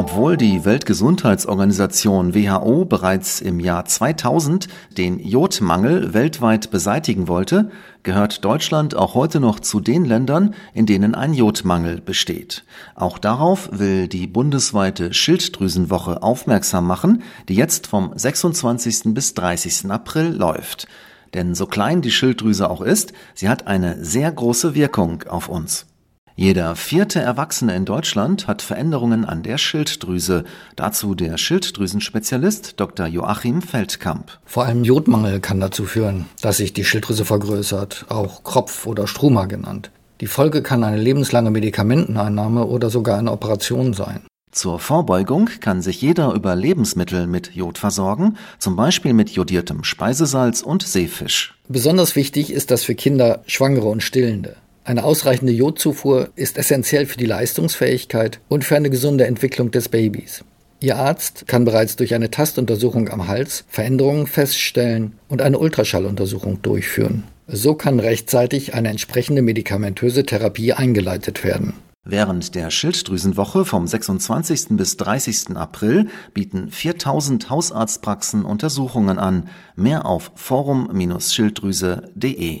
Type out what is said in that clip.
Obwohl die Weltgesundheitsorganisation WHO bereits im Jahr 2000 den Jodmangel weltweit beseitigen wollte, gehört Deutschland auch heute noch zu den Ländern, in denen ein Jodmangel besteht. Auch darauf will die bundesweite Schilddrüsenwoche aufmerksam machen, die jetzt vom 26. bis 30. April läuft. Denn so klein die Schilddrüse auch ist, sie hat eine sehr große Wirkung auf uns. Jeder vierte Erwachsene in Deutschland hat Veränderungen an der Schilddrüse. Dazu der Schilddrüsenspezialist Dr. Joachim Feldkamp. Vor allem Jodmangel kann dazu führen, dass sich die Schilddrüse vergrößert, auch Kropf oder Struma genannt. Die Folge kann eine lebenslange Medikamenteneinnahme oder sogar eine Operation sein. Zur Vorbeugung kann sich jeder über Lebensmittel mit Jod versorgen, zum Beispiel mit jodiertem Speisesalz und Seefisch. Besonders wichtig ist das für Kinder, Schwangere und Stillende. Eine ausreichende Jodzufuhr ist essentiell für die Leistungsfähigkeit und für eine gesunde Entwicklung des Babys. Ihr Arzt kann bereits durch eine Tastuntersuchung am Hals Veränderungen feststellen und eine Ultraschalluntersuchung durchführen. So kann rechtzeitig eine entsprechende medikamentöse Therapie eingeleitet werden. Während der Schilddrüsenwoche vom 26. bis 30. April bieten 4000 Hausarztpraxen Untersuchungen an. Mehr auf forum-schilddrüse.de.